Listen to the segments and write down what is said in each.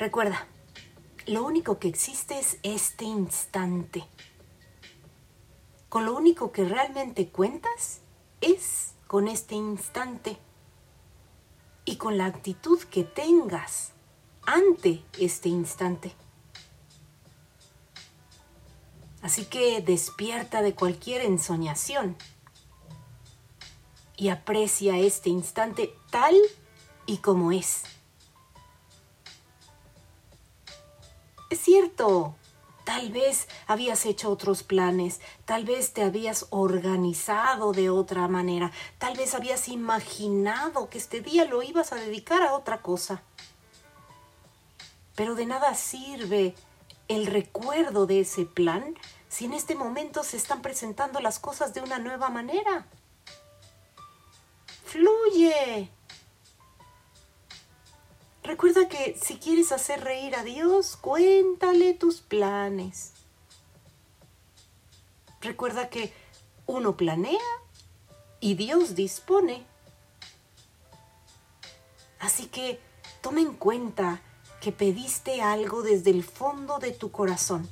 Recuerda, lo único que existe es este instante. Con lo único que realmente cuentas es con este instante y con la actitud que tengas ante este instante. Así que despierta de cualquier ensoñación y aprecia este instante tal y como es. Cierto, tal vez habías hecho otros planes, tal vez te habías organizado de otra manera, tal vez habías imaginado que este día lo ibas a dedicar a otra cosa. Pero de nada sirve el recuerdo de ese plan si en este momento se están presentando las cosas de una nueva manera. Fluye. Recuerda que si quieres hacer reír a Dios, cuéntale tus planes. Recuerda que uno planea y Dios dispone. Así que toma en cuenta que pediste algo desde el fondo de tu corazón.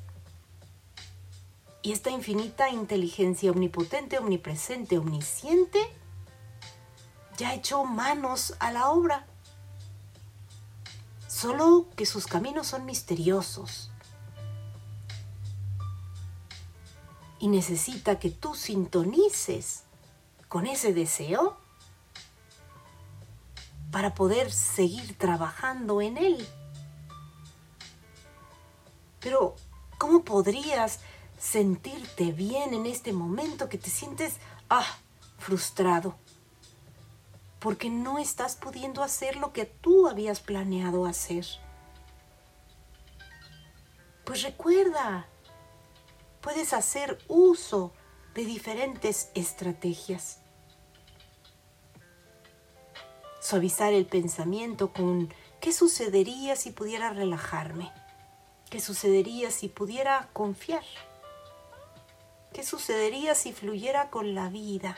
Y esta infinita inteligencia omnipotente, omnipresente, omnisciente, ya echó manos a la obra solo que sus caminos son misteriosos. Y necesita que tú sintonices con ese deseo para poder seguir trabajando en él. Pero, ¿cómo podrías sentirte bien en este momento que te sientes, ah, frustrado? Porque no estás pudiendo hacer lo que tú habías planeado hacer. Pues recuerda, puedes hacer uso de diferentes estrategias. Suavizar el pensamiento con ¿qué sucedería si pudiera relajarme? ¿Qué sucedería si pudiera confiar? ¿Qué sucedería si fluyera con la vida?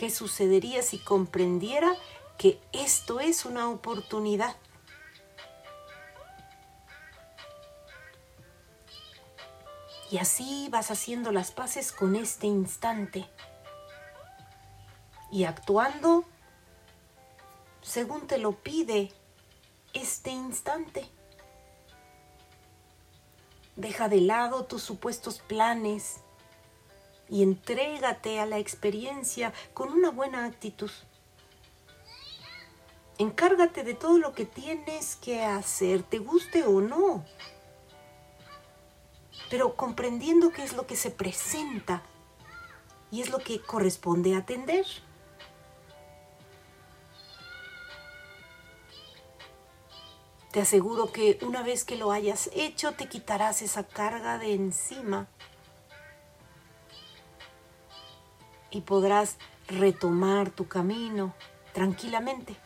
¿Qué sucedería si comprendiera que esto es una oportunidad? Y así vas haciendo las paces con este instante y actuando según te lo pide este instante. Deja de lado tus supuestos planes y entrégate a la experiencia con una buena actitud. Encárgate de todo lo que tienes que hacer, te guste o no, pero comprendiendo qué es lo que se presenta y es lo que corresponde atender. Te aseguro que una vez que lo hayas hecho, te quitarás esa carga de encima y podrás retomar tu camino tranquilamente.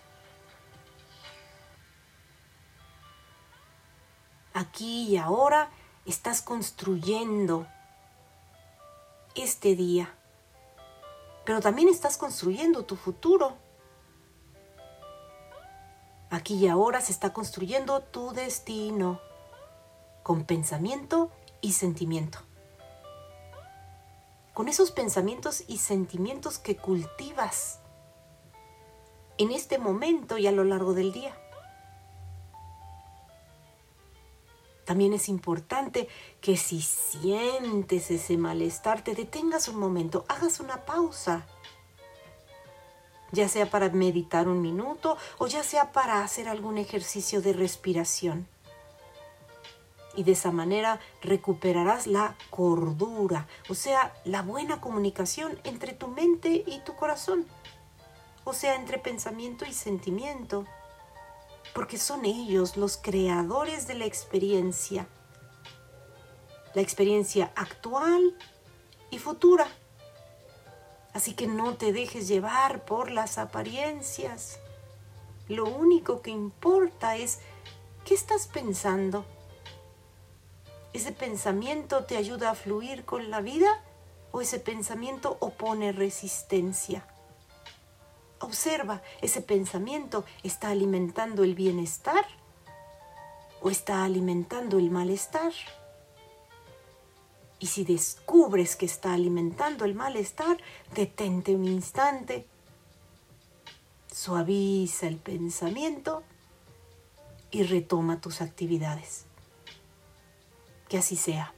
Aquí y ahora estás construyendo este día, pero también estás construyendo tu futuro. Aquí y ahora se está construyendo tu destino con pensamiento y sentimiento con esos pensamientos y sentimientos que cultivas en este momento y a lo largo del día. También es importante que si sientes ese malestar, te detengas un momento, hagas una pausa, ya sea para meditar un minuto o ya sea para hacer algún ejercicio de respiración y de esa manera recuperarás la cordura, o sea, la buena comunicación entre tu mente y tu corazón, o sea, entre pensamiento y sentimiento, porque son ellos los creadores de la experiencia, la experiencia actual y futura. Así que no te dejes llevar por las apariencias. Lo único que importa es qué estás pensando ¿Ese pensamiento te ayuda a fluir con la vida o ese pensamiento opone resistencia? Observa, ¿ese pensamiento está alimentando el bienestar o está alimentando el malestar? Y si descubres que está alimentando el malestar, detente un instante, suaviza el pensamiento y retoma tus actividades. Que así sea.